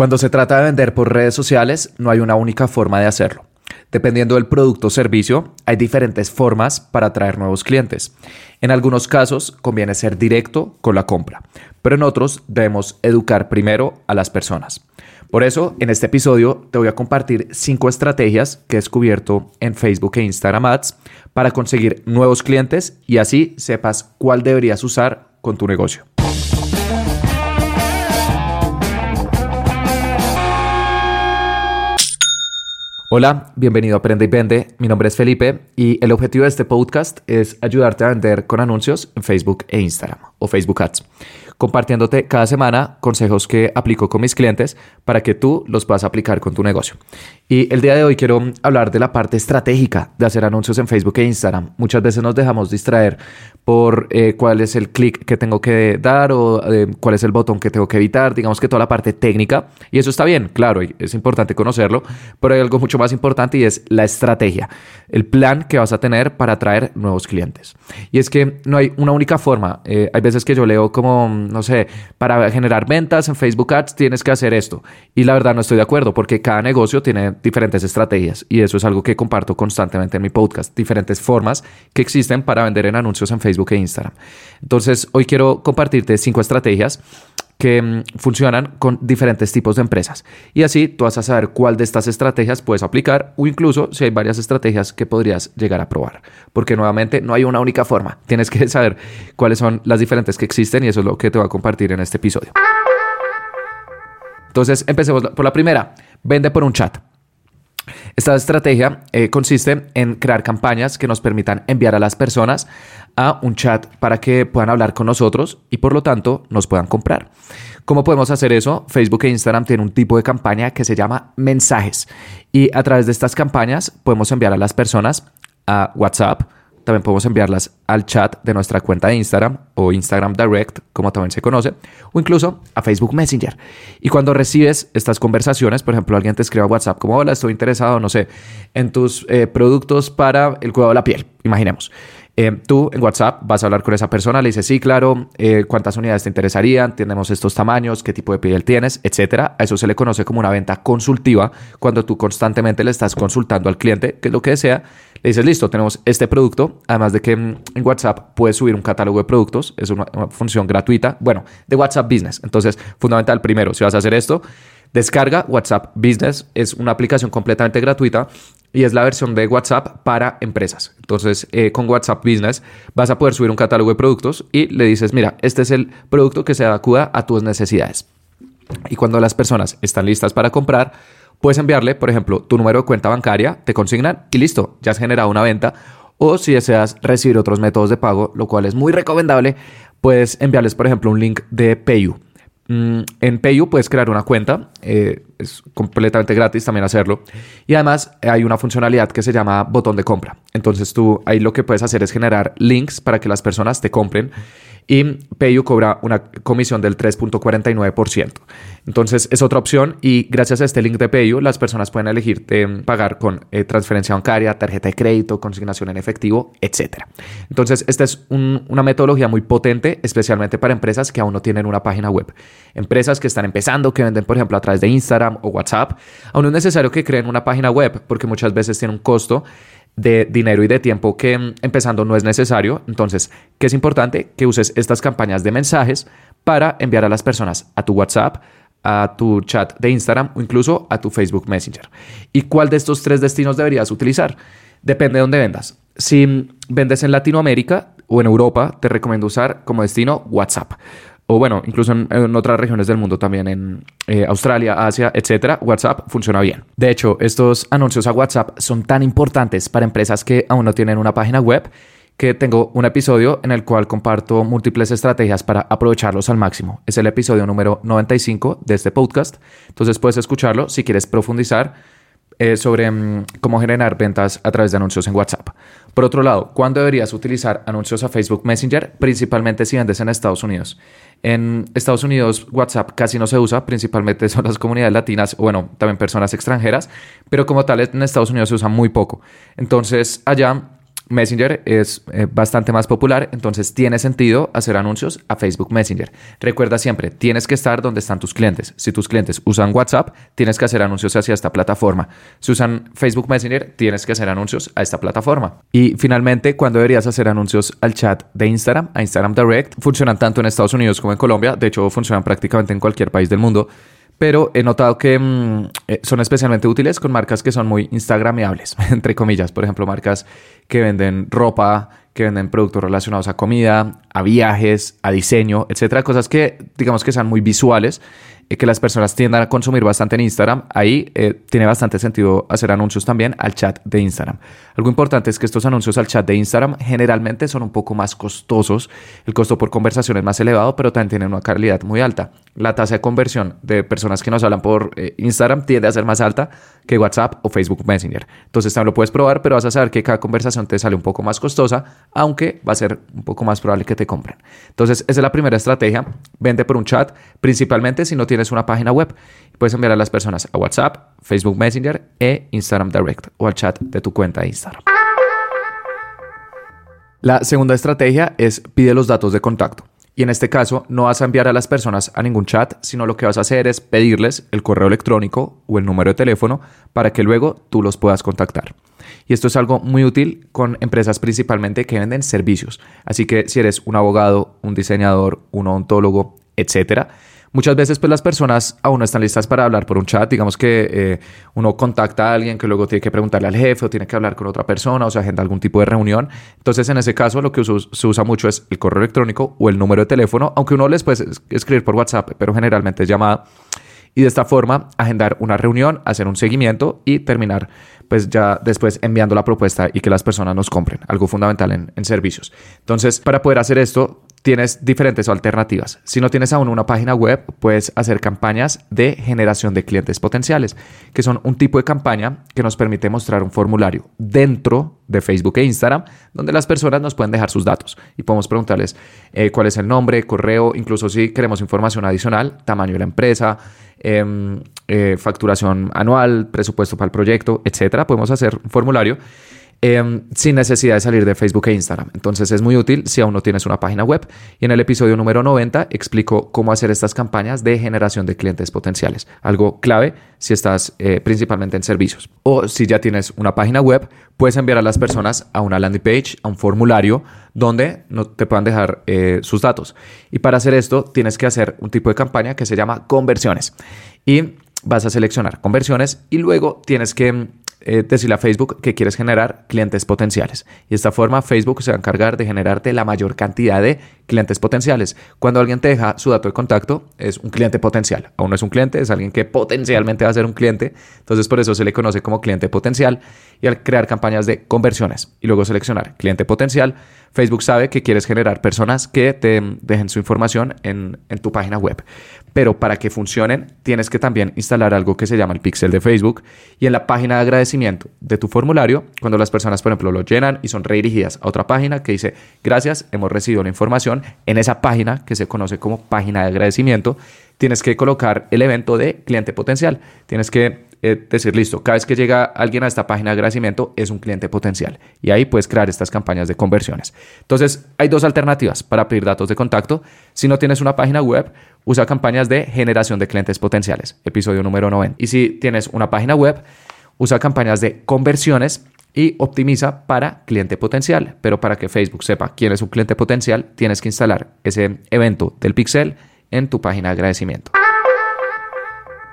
Cuando se trata de vender por redes sociales, no hay una única forma de hacerlo. Dependiendo del producto o servicio, hay diferentes formas para atraer nuevos clientes. En algunos casos conviene ser directo con la compra, pero en otros debemos educar primero a las personas. Por eso, en este episodio te voy a compartir cinco estrategias que he descubierto en Facebook e Instagram Ads para conseguir nuevos clientes y así sepas cuál deberías usar con tu negocio. Hola, bienvenido a Aprende y Vende. Mi nombre es Felipe y el objetivo de este podcast es ayudarte a vender con anuncios en Facebook e Instagram o Facebook Ads compartiéndote cada semana consejos que aplico con mis clientes para que tú los puedas aplicar con tu negocio. Y el día de hoy quiero hablar de la parte estratégica de hacer anuncios en Facebook e Instagram. Muchas veces nos dejamos distraer por eh, cuál es el clic que tengo que dar o eh, cuál es el botón que tengo que evitar, digamos que toda la parte técnica. Y eso está bien, claro, es importante conocerlo, pero hay algo mucho más importante y es la estrategia, el plan que vas a tener para atraer nuevos clientes. Y es que no hay una única forma. Eh, hay veces que yo leo como no sé, para generar ventas en Facebook Ads tienes que hacer esto. Y la verdad no estoy de acuerdo porque cada negocio tiene diferentes estrategias y eso es algo que comparto constantemente en mi podcast, diferentes formas que existen para vender en anuncios en Facebook e Instagram. Entonces, hoy quiero compartirte cinco estrategias que mm, funcionan con diferentes tipos de empresas. Y así tú vas a saber cuál de estas estrategias puedes aplicar o incluso si hay varias estrategias que podrías llegar a probar. Porque nuevamente no hay una única forma. Tienes que saber cuáles son las diferentes que existen y eso es lo que te voy a compartir en este episodio. Entonces, empecemos por la primera. Vende por un chat. Esta estrategia eh, consiste en crear campañas que nos permitan enviar a las personas a un chat para que puedan hablar con nosotros y por lo tanto nos puedan comprar. ¿Cómo podemos hacer eso? Facebook e Instagram tienen un tipo de campaña que se llama mensajes y a través de estas campañas podemos enviar a las personas a WhatsApp, también podemos enviarlas al chat de nuestra cuenta de Instagram o Instagram Direct, como también se conoce, o incluso a Facebook Messenger. Y cuando recibes estas conversaciones, por ejemplo, alguien te escribe a WhatsApp como, hola, estoy interesado, no sé, en tus eh, productos para el cuidado de la piel, imaginemos. Eh, tú en WhatsApp vas a hablar con esa persona, le dices, sí, claro, eh, cuántas unidades te interesarían, tenemos estos tamaños, qué tipo de piel tienes, etcétera. A eso se le conoce como una venta consultiva, cuando tú constantemente le estás consultando al cliente qué es lo que desea. Le dices, listo, tenemos este producto, además de que en WhatsApp puedes subir un catálogo de productos, es una función gratuita, bueno, de WhatsApp Business. Entonces, fundamental, primero, si vas a hacer esto, Descarga WhatsApp Business, es una aplicación completamente gratuita y es la versión de WhatsApp para empresas. Entonces, eh, con WhatsApp Business vas a poder subir un catálogo de productos y le dices, mira, este es el producto que se adecua a tus necesidades. Y cuando las personas están listas para comprar, puedes enviarle, por ejemplo, tu número de cuenta bancaria, te consignan y listo, ya has generado una venta. O si deseas recibir otros métodos de pago, lo cual es muy recomendable, puedes enviarles, por ejemplo, un link de Payu. Mm, en Payu puedes crear una cuenta, eh, es completamente gratis también hacerlo. Y además hay una funcionalidad que se llama botón de compra. Entonces tú ahí lo que puedes hacer es generar links para que las personas te compren y Payu cobra una comisión del 3.49%. Entonces es otra opción y gracias a este link de Payu las personas pueden elegir pagar con eh, transferencia bancaria, tarjeta de crédito, consignación en efectivo, etc. Entonces esta es una metodología muy potente, especialmente para empresas que aún no tienen una página web. Empresas que están empezando, que venden por ejemplo a través de Instagram o WhatsApp, aún no es necesario que creen una página web porque muchas veces tiene un costo de dinero y de tiempo que mm, empezando no es necesario. Entonces, ¿qué es importante? Que uses estas campañas de mensajes para enviar a las personas a tu WhatsApp, a tu chat de Instagram o incluso a tu Facebook Messenger. ¿Y cuál de estos tres destinos deberías utilizar? Depende de dónde vendas. Si mm, vendes en Latinoamérica o en Europa, te recomiendo usar como destino WhatsApp o bueno, incluso en, otras regiones del mundo también, en eh, Australia, Asia, etcétera, WhatsApp funciona bien. De hecho, estos anuncios a WhatsApp son tan importantes para empresas que aún no tienen una página web que tengo un episodio en el cual comparto múltiples estrategias para aprovecharlos al máximo. Es el episodio número 95 de este podcast. Entonces puedes escucharlo si quieres profundizar eh, sobre mm, cómo generar ventas a través de anuncios en WhatsApp. Por otro lado, ¿cuándo deberías utilizar anuncios a Facebook Messenger? Principalmente si vendes en Estados Unidos. En Estados Unidos WhatsApp casi no se usa, principalmente son las comunidades latinas, o bueno, también personas extranjeras, pero como tal en Estados Unidos se usa muy poco. Entonces allá Messenger es eh, bastante más popular, entonces tiene sentido hacer anuncios a Facebook Messenger. Recuerda siempre, tienes que estar donde están tus clientes. Si tus clientes usan WhatsApp, tienes que hacer anuncios hacia esta plataforma. Si usan Facebook Messenger, tienes que hacer anuncios a esta plataforma. Y finalmente, cuando deberías hacer anuncios al chat de Instagram, a Instagram Direct, funcionan tanto en Estados Unidos como en Colombia, de hecho funcionan prácticamente en cualquier país del mundo pero he notado que mm, eh, son especialmente útiles con marcas que son muy instagrameables, entre comillas, por ejemplo, marcas que venden ropa, que venden productos relacionados a comida, a viajes, a diseño, etcétera, cosas que digamos que sean muy visuales que las personas tiendan a consumir bastante en Instagram, ahí eh, tiene bastante sentido hacer anuncios también al chat de Instagram. Algo importante es que estos anuncios al chat de Instagram generalmente son un poco más costosos. El costo por conversación es más elevado, pero también tienen una calidad muy alta. La tasa de conversión de personas que nos hablan por eh, Instagram tiende a ser más alta que WhatsApp o Facebook Messenger. Entonces también lo puedes probar, pero vas a saber que cada conversación te sale un poco más costosa, aunque va a ser un poco más probable que te compren. Entonces esa es la primera estrategia. Vende por un chat, principalmente si no tienes una página web. Puedes enviar a las personas a WhatsApp, Facebook Messenger e Instagram Direct o al chat de tu cuenta de Instagram. La segunda estrategia es pide los datos de contacto. Y en este caso no vas a enviar a las personas a ningún chat, sino lo que vas a hacer es pedirles el correo electrónico o el número de teléfono para que luego tú los puedas contactar. Y esto es algo muy útil con empresas principalmente que venden servicios. Así que si eres un abogado, un diseñador, un odontólogo, etcétera, Muchas veces pues las personas aún no están listas para hablar por un chat, digamos que eh, uno contacta a alguien que luego tiene que preguntarle al jefe o tiene que hablar con otra persona o se agenda algún tipo de reunión. Entonces en ese caso lo que se usa mucho es el correo electrónico o el número de teléfono, aunque uno les puede escribir por WhatsApp, pero generalmente es llamada. Y de esta forma agendar una reunión, hacer un seguimiento y terminar pues ya después enviando la propuesta y que las personas nos compren, algo fundamental en, en servicios. Entonces, para poder hacer esto, tienes diferentes alternativas. Si no tienes aún una página web, puedes hacer campañas de generación de clientes potenciales, que son un tipo de campaña que nos permite mostrar un formulario dentro de Facebook e Instagram, donde las personas nos pueden dejar sus datos y podemos preguntarles eh, cuál es el nombre, correo, incluso si queremos información adicional, tamaño de la empresa, em, eh, facturación anual, presupuesto para el proyecto, etcétera. Podemos hacer un formulario Em, sin necesidad de salir de Facebook e Instagram. Entonces es muy útil si aún no tienes una página web. Y en el episodio número 90 explico cómo hacer estas campañas de generación de clientes potenciales. Algo clave si estás eh, principalmente en servicios. O si ya tienes una página web, puedes enviar a las personas a una landing page, a un formulario donde no te puedan dejar eh, sus datos. Y para hacer esto tienes que hacer un tipo de campaña que se llama conversiones. Y vas a seleccionar conversiones y luego tienes que eh, decirle a Facebook que quieres generar clientes potenciales. Y de esta forma Facebook se va a encargar de generarte la mayor cantidad de clientes potenciales. Cuando alguien te deja su dato de contacto, es un cliente potencial. Aún no es un cliente, es alguien que potencialmente va a ser un cliente. Entonces por eso se le conoce como cliente potencial. Y al crear campañas de conversiones y luego seleccionar cliente potencial, Facebook sabe que quieres generar personas que te dejen su información en, en tu página web. Pero para que funcionen, tienes que también instalar algo que se llama el pixel de Facebook. Y en la página de agradecimiento de tu formulario, cuando las personas, por ejemplo, lo llenan y son redirigidas a otra página que dice, gracias, hemos recibido la información, en esa página que se conoce como página de agradecimiento, tienes que colocar el evento de cliente potencial. Tienes que eh, decir, listo, cada vez que llega alguien a esta página de agradecimiento es un cliente potencial. Y ahí puedes crear estas campañas de conversiones. Entonces, hay dos alternativas para pedir datos de contacto. Si no tienes una página web, usa campañas de generación de clientes potenciales, episodio número 90. Y si tienes una página web, usa campañas de conversiones y optimiza para cliente potencial. Pero para que Facebook sepa quién es un cliente potencial, tienes que instalar ese evento del pixel en tu página de agradecimiento.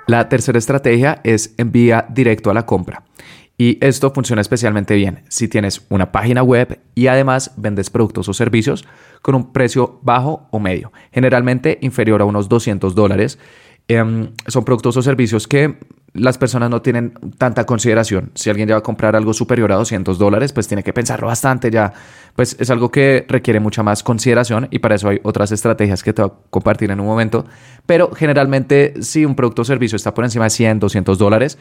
La tercera estrategia es envía directo a la compra. Y esto funciona especialmente bien si tienes una página web y además vendes productos o servicios con un precio bajo o medio, generalmente inferior a unos 200 dólares. Em, son productos o servicios que las personas no tienen tanta consideración. Si alguien ya va a comprar algo superior a 200 dólares, pues tiene que pensarlo bastante ya. Pues es algo que requiere mucha más consideración y para eso hay otras estrategias que te voy a compartir en un momento. Pero generalmente si un producto o servicio está por encima de 100, 200 dólares,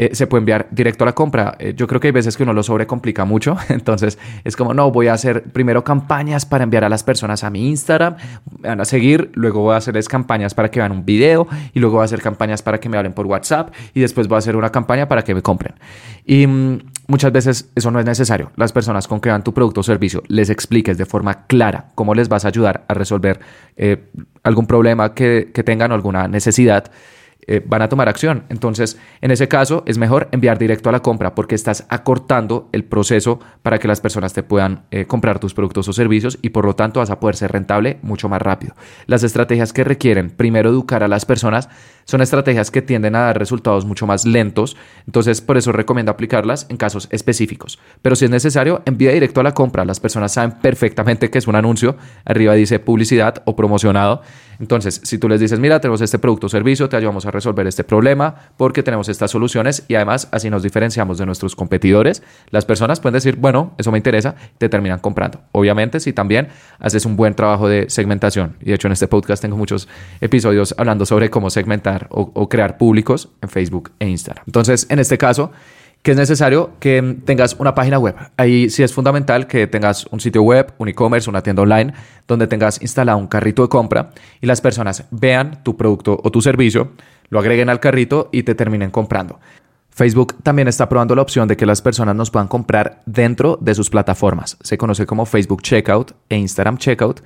eh, se puede enviar directo a la compra. Eh, yo creo que hay veces que uno lo sobrecomplica mucho, entonces es como, no, voy a hacer primero campañas para enviar a las personas a mi Instagram, me van a seguir, luego voy a hacerles campañas para que vean un video y luego voy a hacer campañas para que me hablen por WhatsApp y después voy a hacer una campaña para que me compren. Y mm, muchas veces eso no es necesario. Las personas con que van tu producto o servicio les expliques de forma clara cómo les vas a ayudar a resolver eh, algún problema que, que tengan o alguna necesidad eh, van a tomar acción. Entonces, en ese caso, es mejor enviar directo a la compra porque estás acortando el proceso para que las personas te puedan eh, comprar tus productos o servicios y por lo tanto vas a poder ser rentable mucho más rápido. Las estrategias que requieren primero educar a las personas son estrategias que tienden a dar resultados mucho más lentos, entonces por eso recomiendo aplicarlas en casos específicos. Pero si es necesario, envía directo a la compra. Las personas saben perfectamente que es un anuncio, arriba dice publicidad o promocionado. Entonces, si tú les dices, mira, tenemos este producto o servicio, te ayudamos a resolver este problema porque tenemos estas soluciones y además así nos diferenciamos de nuestros competidores, las personas pueden decir, bueno, eso me interesa, te terminan comprando. Obviamente, si también haces un buen trabajo de segmentación, y de hecho en este podcast tengo muchos episodios hablando sobre cómo segmentar o, crear públicos en Facebook e Instagram. Entonces, en este caso, que es necesario que tengas una página web. Ahí sí es fundamental que tengas un sitio web, un e-commerce, una tienda online, donde tengas instalado un carrito de compra y las personas vean tu producto o tu servicio, lo agreguen al carrito y te terminen comprando. Facebook también está probando la opción de que las personas nos puedan comprar dentro de sus plataformas. Se conoce como Facebook Checkout e Instagram Checkout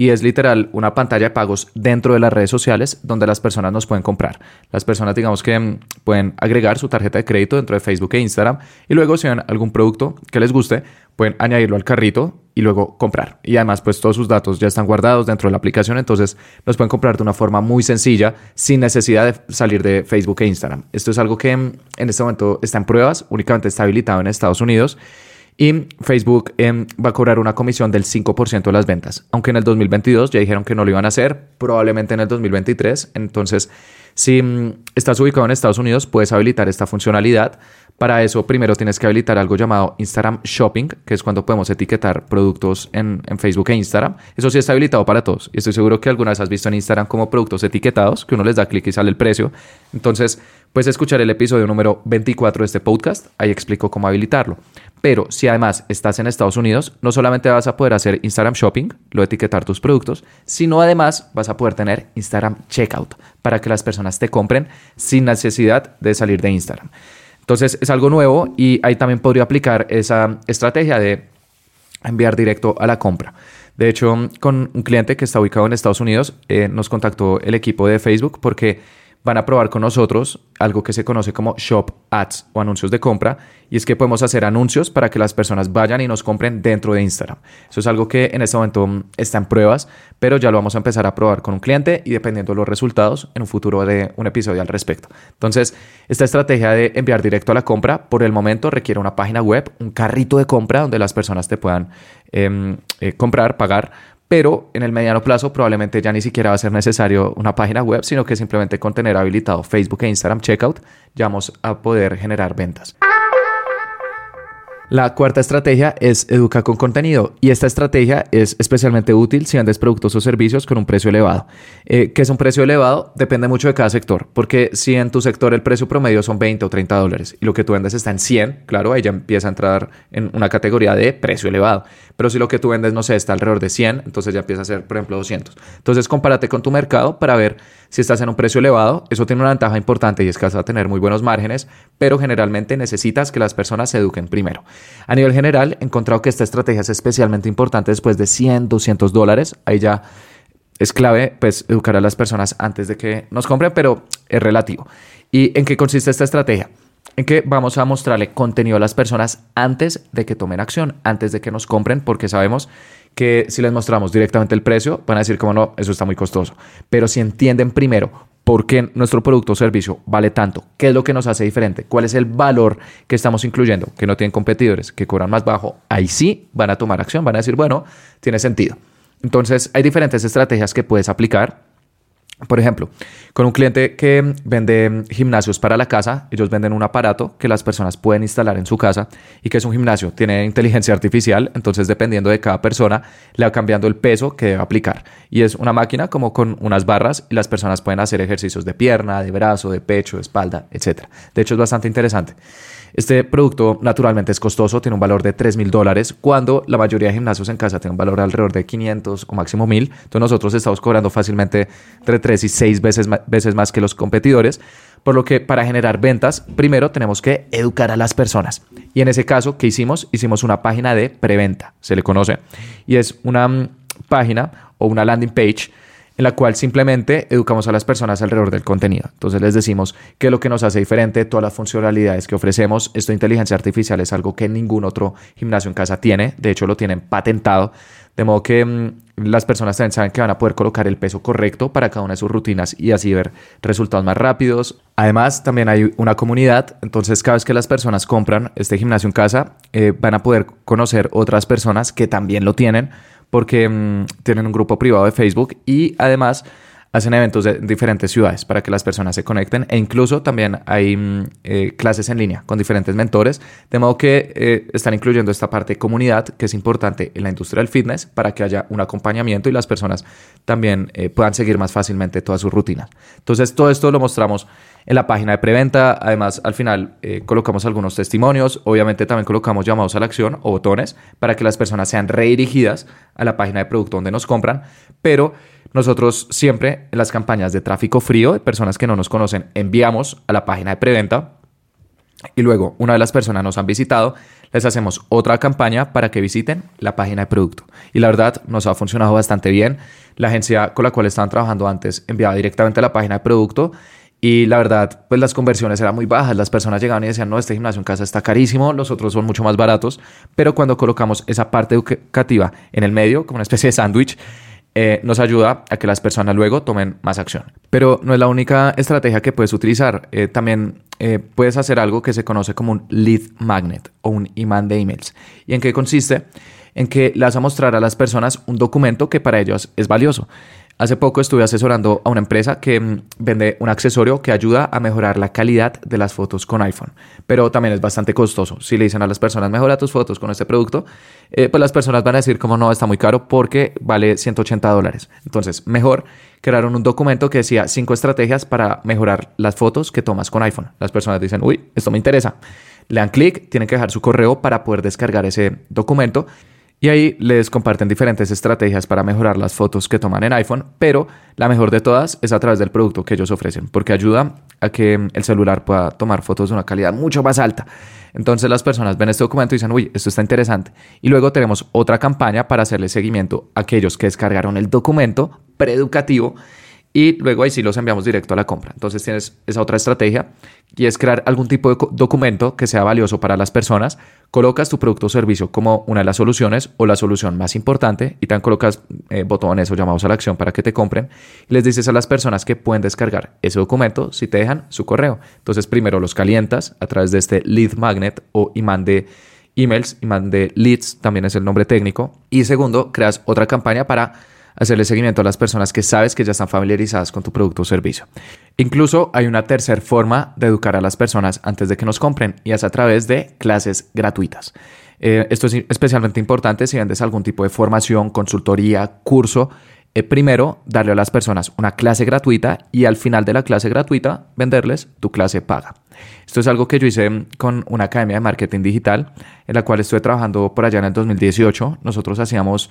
y es literal una pantalla de pagos dentro de las redes sociales donde las personas nos pueden comprar. Las personas, digamos que mm, pueden agregar su tarjeta de crédito dentro de Facebook e Instagram y luego si ven algún producto que les guste, pueden añadirlo al carrito y luego comprar. Y además, pues todos sus datos ya están guardados dentro de la aplicación, entonces los pueden comprar de una forma muy sencilla, sin necesidad de salir de Facebook e Instagram. Esto es algo que mm, en este momento está en pruebas, únicamente está habilitado en Estados Unidos y Facebook em, va a cobrar una comisión del 5% de las ventas. Aunque en el 2022 ya dijeron que no lo iban a hacer, probablemente en el 2023. Entonces, si mm, estás ubicado en Estados Unidos, puedes habilitar esta funcionalidad. Para eso, primero tienes que habilitar algo llamado Instagram Shopping, que es cuando podemos etiquetar productos en, Facebook e Instagram. Eso sí está habilitado para todos. Y estoy seguro que alguna vez has visto en Instagram como productos etiquetados, que uno les da clic y sale el precio. Entonces, puedes escuchar el episodio número 24 de este podcast. Ahí explico cómo habilitarlo. Pero si además estás en Estados Unidos, no solamente vas a poder hacer Instagram Shopping, lo etiquetar tus productos, sino además vas a poder tener Instagram Checkout para que las personas te compren sin necesidad de salir de Instagram. Entonces es algo nuevo y ahí también podría aplicar esa estrategia de enviar directo a la compra. De hecho, con un cliente que está ubicado en Estados Unidos, eh, nos contactó el equipo de Facebook porque van a probar con nosotros algo que se conoce como Shop Ads o anuncios de compra y es que podemos hacer anuncios para que las personas vayan y nos compren dentro de Instagram. Eso es algo que en este momento mm, está en pruebas, pero ya lo vamos a empezar a probar con un cliente y dependiendo de los resultados, en un futuro de un episodio al respecto. Entonces, esta estrategia de enviar directo a la compra por el momento requiere una página web, un carrito de compra donde las personas te puedan em, eh, comprar, pagar pero en el mediano plazo probablemente ya ni siquiera va a ser necesario una página web, sino que simplemente con tener habilitado Facebook e Instagram Checkout ya vamos a poder generar ventas. La cuarta estrategia es educar con contenido y esta estrategia es especialmente útil si vendes productos o servicios con un precio elevado. Eh, ¿Qué es un precio elevado? Depende mucho de cada sector, porque si en tu sector el precio promedio son 20 o 30 dólares y lo que tú vendes está en 100, claro, ahí ya empieza a entrar en una categoría de precio elevado. Pero si lo que tú vendes, no sé, está alrededor de 100, entonces ya empieza a ser, por ejemplo, 200. Entonces compárate con tu mercado para ver si estás en un precio elevado. Eso tiene una ventaja importante y es que vas a tener muy buenos márgenes, pero generalmente necesitas que las personas se eduquen primero. A nivel general, he encontrado que esta estrategia es especialmente importante después de 100, 200 dólares. Ahí ya es clave pues educar a las personas antes de que nos compren, pero es relativo. ¿Y en qué consiste esta estrategia? En que vamos a mostrarle contenido a las personas antes de que tomen acción, antes de que nos compren, porque sabemos que si les mostramos directamente el precio, van a decir como no, eso está muy costoso. Pero si entienden primero por qué nuestro producto o servicio vale tanto, qué es lo que nos hace diferente, cuál es el valor que estamos incluyendo, que no tienen competidores, que cobran más bajo, ahí sí van a tomar acción, van a decir, bueno, tiene sentido. Entonces hay diferentes estrategias que puedes aplicar por ejemplo, con un cliente que vende gimnasios para la casa, ellos venden un aparato que las personas pueden instalar en su casa y que es un gimnasio, tiene inteligencia artificial, entonces dependiendo de cada persona le va cambiando el peso que debe aplicar. Y es una máquina como con unas barras y las personas pueden hacer ejercicios de pierna, de brazo, de pecho, de espalda, etc. De hecho es bastante interesante. Este producto naturalmente es costoso, tiene un valor de 3 mil dólares, cuando la mayoría de gimnasios en casa tiene un valor alrededor de 500 o máximo 1000. Entonces nosotros estamos cobrando fácilmente entre tres y seis veces, veces más que los competidores. Por lo que para generar ventas, primero tenemos que educar a las personas. Y en ese caso, ¿qué hicimos? Hicimos una página de preventa, se le conoce. Y es una mm, página o una landing page en la cual simplemente educamos a las personas alrededor del contenido. Entonces les decimos qué es lo que nos hace diferente, todas las funcionalidades que ofrecemos. Esto de inteligencia artificial es algo que ningún otro gimnasio en casa tiene, de hecho lo tienen patentado, de modo que mm, las personas también saben que van a poder colocar el peso correcto para cada una de sus rutinas y así ver resultados más rápidos. Además, también hay una comunidad, entonces cada vez que las personas compran este gimnasio en casa, eh, van a poder conocer otras personas que también lo tienen porque mm, tienen un grupo privado de Facebook y además hacen eventos de diferentes ciudades para que las personas se conecten e incluso también hay mm, eh, clases en línea con diferentes mentores, de modo que eh, están incluyendo esta parte de comunidad que es importante en la industria del fitness para que haya un acompañamiento y las personas también eh, puedan seguir más fácilmente todas sus rutinas. Entonces todo esto lo mostramos en la página de preventa, además al final colocamos algunos testimonios, obviamente también colocamos llamados a la acción o botones para que las personas sean redirigidas a la página de producto donde nos compran, pero nosotros siempre en las campañas de tráfico frío, de personas que no nos conocen, enviamos a la página de preventa y luego una de las personas nos han visitado, les hacemos otra campaña para que visiten la página de producto. Y la verdad nos ha funcionado bastante bien. La agencia con la cual estaban trabajando antes enviaba directamente a la página de producto y la verdad, pues las conversiones eran muy bajas. Las personas llegaban y decían, no, este gimnasio en casa está carísimo, los otros son mucho más baratos. Pero cuando colocamos esa parte educativa en el medio, como una especie de sándwich, eh, nos ayuda a que las personas luego tomen más acción. Pero no es la única estrategia que puedes utilizar. Eh, también eh, puedes hacer algo que se conoce como un lead magnet o un imán de emails. ¿Y en qué consiste? En que le vas a mostrar a las personas un documento que para ellos es valioso. Hace poco estuve asesorando a una empresa que mm, vende un accesorio que ayuda a mejorar la calidad de las fotos con iPhone, pero también es bastante costoso. Si le dicen a las personas, mejora tus fotos con este producto, eh, pues las personas van a decir como no, está muy caro porque vale 180 dólares. Entonces, mejor crearon un documento que decía cinco estrategias para mejorar las fotos que tomas con iPhone. Las personas dicen, uy, esto me interesa. Le dan clic, tienen que dejar su correo para poder descargar ese documento y ahí les comparten diferentes estrategias para mejorar las fotos que toman en iPhone, pero la mejor de todas es a través del producto que ellos ofrecen, porque ayuda a que el celular pueda tomar fotos de una calidad mucho más alta. Entonces las personas ven este documento y dicen, uy, esto está interesante. Y luego tenemos otra campaña para hacerle seguimiento a aquellos que descargaron el documento preeducativo y luego ahí sí los enviamos directo a la compra. Entonces tienes esa otra estrategia y es crear algún tipo de documento que sea valioso para las personas. Colocas tu producto o servicio como una de las soluciones o la solución más importante y también colocas eh, botones o llamados a la acción para que te compren. Y les dices a las personas que pueden descargar ese documento si te dejan su correo. Entonces primero los calientas a través de este lead magnet o imán de emails, imán de leads, también es el nombre técnico. Y segundo, creas otra campaña para hacerle seguimiento a las personas que sabes que ya están familiarizadas con tu producto o servicio. Incluso hay una tercera forma de educar a las personas antes de que nos compren y es a través de clases gratuitas. Eh, esto es especialmente importante si vendes algún tipo de formación, consultoría, curso. Eh, primero, darle a las personas una clase gratuita y al final de la clase gratuita venderles tu clase paga. Esto es algo que yo hice con una academia de marketing digital en la cual estuve trabajando por allá en el 2018. Nosotros hacíamos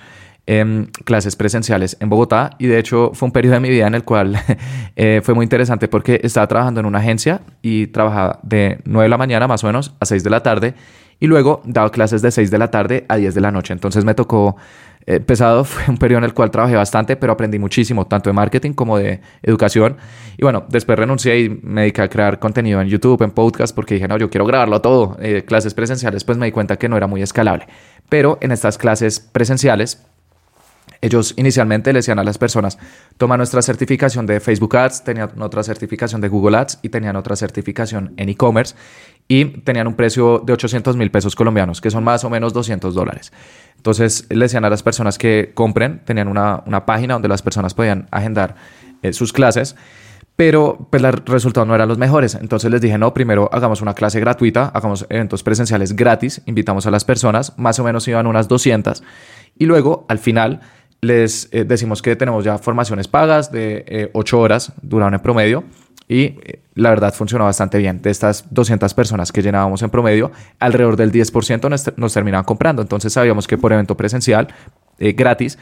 Em, clases presenciales en Bogotá y de hecho fue un periodo de mi vida en el cual eh, fue muy interesante porque estaba trabajando en una agencia y trabajaba de 9 de la mañana más o menos a 6 de la tarde y luego daba clases de 6 de la tarde a 10 de la noche. Entonces me tocó eh, pesado, fue un periodo en el cual trabajé bastante, pero aprendí muchísimo, tanto de marketing como de educación. Y bueno, después renuncié y me dediqué a crear contenido en YouTube, en podcast, porque dije, no, yo quiero grabarlo todo. Eh, clases presenciales, pues me di cuenta que no era muy escalable. Pero en estas clases presenciales ellos inicialmente le decían a las personas, toma nuestra certificación de Facebook Ads, tenían otra certificación de Google Ads y tenían otra certificación en e-commerce y tenían un precio de 800 mil pesos colombianos, que son más o menos 200 dólares. Entonces le decían a las personas que compren, tenían una, página donde las personas podían agendar eh, sus clases pero pues los resultados no eran los mejores. Entonces les dije, no, primero hagamos una clase gratuita, hagamos eventos presenciales gratis, invitamos a las personas, más o menos iban unas 200, y luego al final les eh, decimos que tenemos ya formaciones pagas de 8 eh, horas, duraron en promedio, y eh, la verdad funcionó bastante bien. De estas 200 personas que llenábamos en promedio, alrededor del 10% nos, nos terminaban comprando. Entonces sabíamos que por evento presencial, gratis,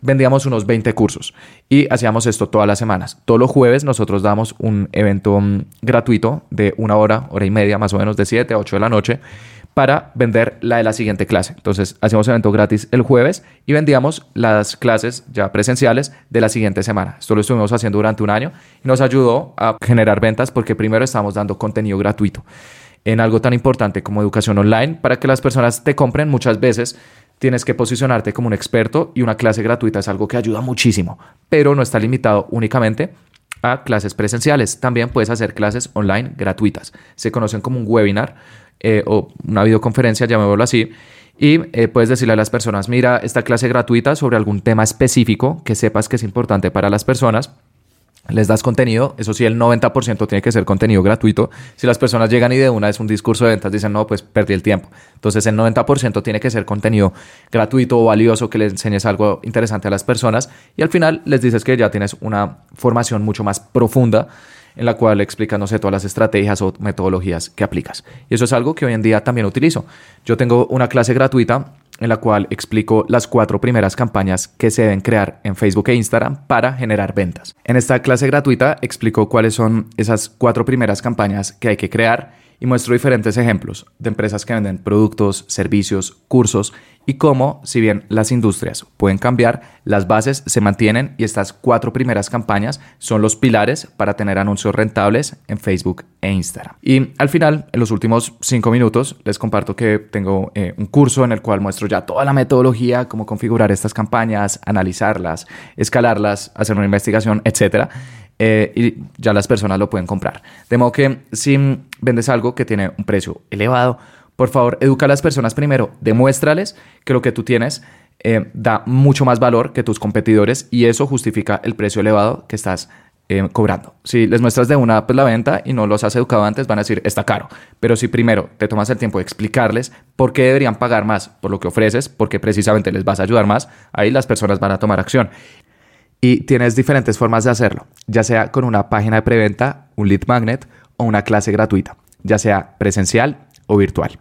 vendíamos unos 20 cursos y hacíamos esto todas las semanas. Todos los jueves nosotros damos un evento mm, gratuito de una hora, hora y media más o menos, de 7 a 8 de la noche para vender la de la siguiente clase. Entonces, hacíamos evento gratis el jueves y vendíamos las clases ya presenciales de la siguiente semana. Esto lo estuvimos haciendo durante un año y nos ayudó a generar ventas porque primero estamos dando contenido gratuito en algo tan importante como educación online para que las personas te compren muchas veces. Tienes que posicionarte como un experto y una clase gratuita es algo que ayuda muchísimo, pero no está limitado únicamente a clases presenciales. También puedes hacer clases online gratuitas. Se conocen como un webinar eh, o una videoconferencia, llamémoslo así, y eh, puedes decirle a las personas, mira, esta clase gratuita sobre algún tema específico que sepas que es importante para las personas. Les das contenido, eso sí, el 90% tiene que ser contenido gratuito. Si las personas llegan y de una es un discurso de ventas, dicen, no, pues perdí el tiempo. Entonces, el 90% tiene que ser contenido gratuito o valioso, que les enseñes algo interesante a las personas. Y al final les dices que ya tienes una formación mucho más profunda en la cual explica, no sé, todas las estrategias o metodologías que aplicas. Y eso es algo que hoy en día también utilizo. Yo tengo una clase gratuita en la cual explico las cuatro primeras campañas que se deben crear en Facebook e Instagram para generar ventas. En esta clase gratuita explico cuáles son esas cuatro primeras campañas que hay que crear y muestro diferentes ejemplos de empresas que venden productos, servicios, cursos y cómo, si bien las industrias pueden cambiar, las bases se mantienen y estas cuatro primeras campañas son los pilares para tener anuncios rentables en Facebook e Instagram. Y al final, en los últimos cinco minutos, les comparto que tengo eh, un curso en el cual muestro ya toda la metodología, cómo configurar estas campañas, analizarlas, escalarlas, hacer una investigación, etcétera eh, y ya las personas lo pueden comprar. De modo que si vendes algo que tiene un precio elevado, por favor, educa a las personas primero, demuéstrales que lo que tú tienes eh, da mucho más valor que tus competidores y eso justifica el precio elevado que estás eh, cobrando. Si les muestras de una pues, la venta y no los has educado antes, van a decir, está caro. Pero si primero te tomas el tiempo de explicarles por qué deberían pagar más por lo que ofreces, porque precisamente les vas a ayudar más, ahí las personas van a tomar acción. Y tienes diferentes formas de hacerlo, ya sea con una página de preventa, un lead magnet o una clase gratuita, ya sea presencial o virtual.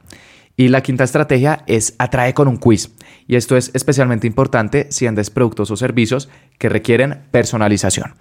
Y la quinta estrategia es atrae con un quiz. Y esto es especialmente importante si vendes productos o servicios que requieren personalización.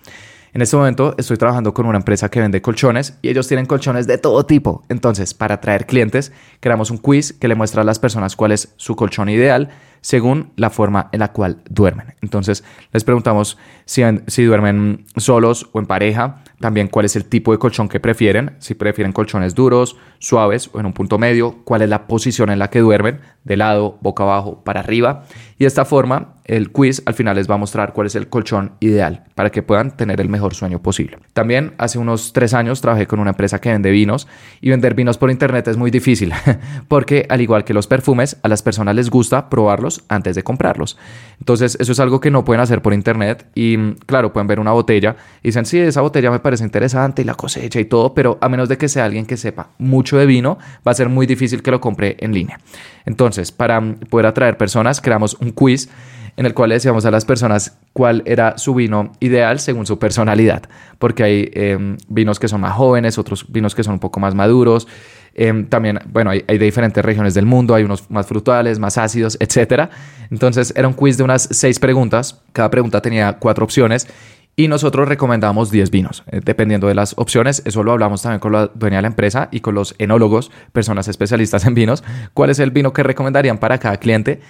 En este momento estoy trabajando con una empresa que vende colchones y ellos tienen colchones de todo tipo. Entonces, para atraer clientes, creamos un quiz que le muestra a las personas cuál es su colchón ideal según la forma en la cual duermen. Entonces, les preguntamos si, duermen solos o en pareja, también cuál es el tipo de colchón que prefieren, si prefieren colchones duros, suaves o en un punto medio, cuál es la posición en la que duermen, de lado, boca abajo, para arriba. Y de esta forma, el quiz al final les va a mostrar cuál es el colchón ideal para que puedan tener el mejor sueño posible. También hace unos tres años trabajé con una empresa que vende vinos y vender vinos por internet es muy difícil porque al igual que los perfumes, a las personas les gusta probarlos antes de comprarlos. Entonces eso es algo que no pueden hacer por internet y claro, pueden ver una botella y dicen, sí, esa botella me parece interesante y la cosecha y todo, pero a menos de que sea alguien que sepa mucho de vino, va a ser muy difícil que lo compre en línea. Entonces, para poder atraer personas, creamos un quiz en el cual le decíamos a las personas cuál era su vino ideal según su personalidad, porque hay em, vinos que son más jóvenes, otros vinos que son un poco más maduros. Em, también, bueno, hay, de diferentes regiones del mundo, hay unos más frutales, más ácidos, etc. Entonces era un quiz de unas seis preguntas, cada pregunta tenía cuatro opciones y nosotros recomendamos 10 vinos, eh, dependiendo de las opciones. Eso lo hablamos también con la dueña de la empresa y con los enólogos, personas especialistas en vinos, cuál es el vino que recomendarían para cada cliente.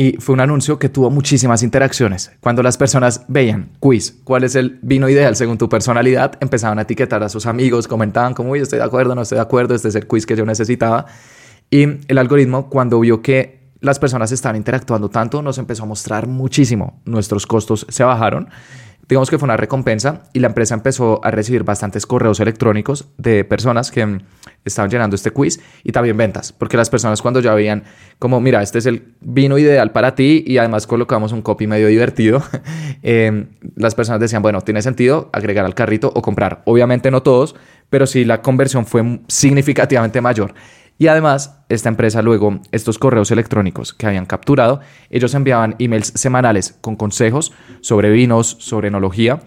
Y fue un anuncio que tuvo muchísimas interacciones. Cuando las personas veían, quiz, cuál es el vino ideal según tu personalidad, empezaban a etiquetar a sus amigos, comentaban como, uy, estoy de acuerdo, no estoy de acuerdo, este es el quiz que yo necesitaba. Y el algoritmo, cuando vio que las personas estaban interactuando tanto, nos empezó a mostrar muchísimo. Nuestros costos se bajaron digamos que fue una recompensa y la empresa empezó a recibir bastantes correos electrónicos de personas que mm, estaban llenando este quiz y también ventas, porque las personas cuando ya veían como, mira, este es el vino ideal para ti y además colocamos un copy medio divertido, em, las personas decían, bueno, tiene sentido agregar al carrito o comprar. Obviamente no todos, pero sí la conversión fue significativamente mayor. Y además, esta empresa luego, estos correos electrónicos que habían capturado, ellos enviaban emails semanales con consejos sobre vinos, sobre enología.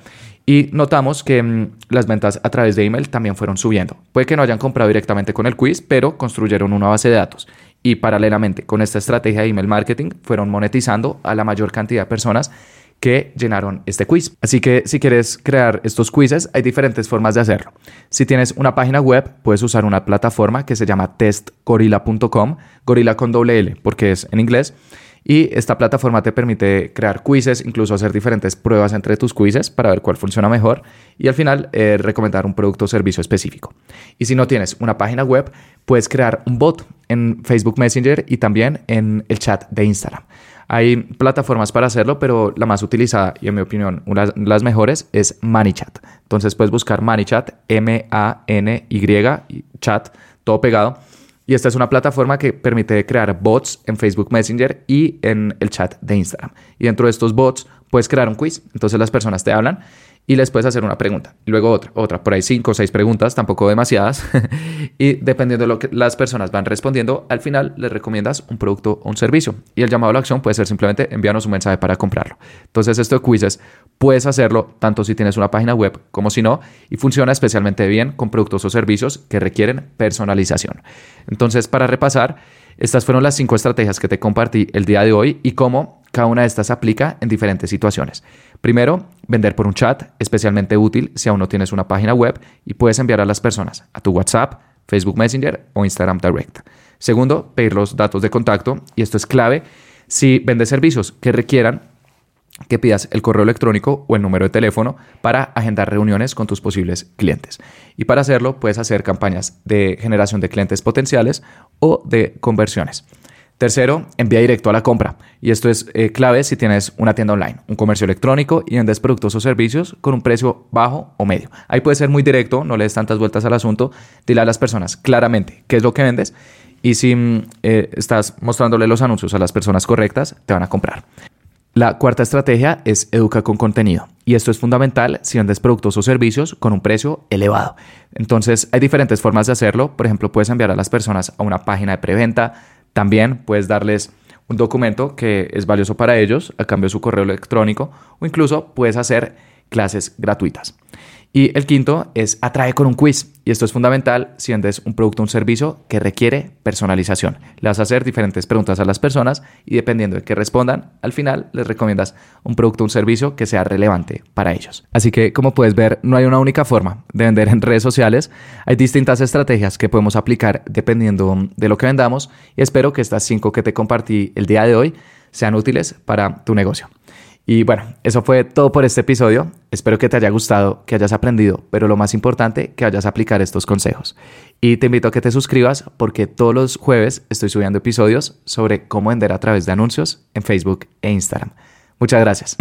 Y notamos que mm, las ventas a través de email también fueron subiendo. Puede que no hayan comprado directamente con el quiz, pero construyeron una base de datos. Y paralelamente con esta estrategia de email marketing, fueron monetizando a la mayor cantidad de personas que llenaron este quiz. Así que si quieres crear estos quizzes, hay diferentes formas de hacerlo. Si tienes una página web, puedes usar una plataforma que se llama testgorilla.com, gorila con doble L, porque es en inglés. Y esta plataforma te permite crear quizzes, incluso hacer diferentes pruebas entre tus quizzes para ver cuál funciona mejor y al final eh, recomendar un producto o servicio específico. Y si no tienes una página web, puedes crear un bot en Facebook Messenger y también en el chat de Instagram. Hay plataformas para hacerlo, pero la más utilizada y en mi opinión una de las mejores es ManyChat. Entonces puedes buscar ManyChat, M-A-N-Y, chat, todo pegado. Y esta es una plataforma que permite crear bots en Facebook Messenger y en el chat de Instagram. Y dentro de estos bots puedes crear un quiz. Entonces las personas te hablan y les puedes hacer una pregunta. Y luego otra, otra, por ahí cinco o seis preguntas, tampoco demasiadas. y dependiendo de lo que las personas van respondiendo, al final les recomiendas un producto o un servicio. Y el llamado a la acción puede ser simplemente enviarnos un mensaje para comprarlo. Entonces, esto de quizzes puedes hacerlo tanto si tienes una página web como si no, y funciona especialmente bien con productos o servicios que requieren personalización. Entonces, para repasar, estas fueron las cinco estrategias que te compartí el día de hoy y cómo cada una de estas aplica en diferentes situaciones. Primero, vender por un chat, especialmente útil si aún no tienes una página web y puedes enviar a las personas a tu WhatsApp, Facebook Messenger o Instagram Direct. Segundo, pedir los datos de contacto y esto es clave si vendes servicios que requieran que pidas el correo electrónico o el número de teléfono para agendar reuniones con tus posibles clientes. Y para hacerlo puedes hacer campañas de generación de clientes potenciales o de conversiones. Tercero, envía directo a la compra. Y esto es eh, clave si tienes una tienda online, un comercio electrónico y vendes productos o servicios con un precio bajo o medio. Ahí puede ser muy directo, no le des tantas vueltas al asunto. Dile a las personas claramente qué es lo que vendes y si mm, eh, estás mostrándole los anuncios a las personas correctas, te van a comprar. La cuarta estrategia es educa con contenido. Y esto es fundamental si vendes productos o servicios con un precio elevado. Entonces, hay diferentes formas de hacerlo. Por ejemplo, puedes enviar a las personas a una página de preventa, también puedes darles un documento que es valioso para ellos a cambio de su correo electrónico o incluso puedes hacer clases gratuitas. Y el quinto es atrae con un quiz. Y esto es fundamental si vendes un producto o un servicio que requiere personalización. Le vas a hacer diferentes preguntas a las personas y dependiendo de qué respondan, al final les recomiendas un producto o un servicio que sea relevante para ellos. Así que como puedes ver, no hay una única forma de vender en redes sociales. Hay distintas estrategias que podemos aplicar dependiendo de lo que vendamos y espero que estas cinco que te compartí el día de hoy sean útiles para tu negocio. Y bueno, eso fue todo por este episodio. Espero que te haya gustado, que hayas aprendido, pero lo más importante, que vayas a aplicar estos consejos. Y te invito a que te suscribas porque todos los jueves estoy subiendo episodios sobre cómo vender a través de anuncios en Facebook e Instagram. Muchas gracias.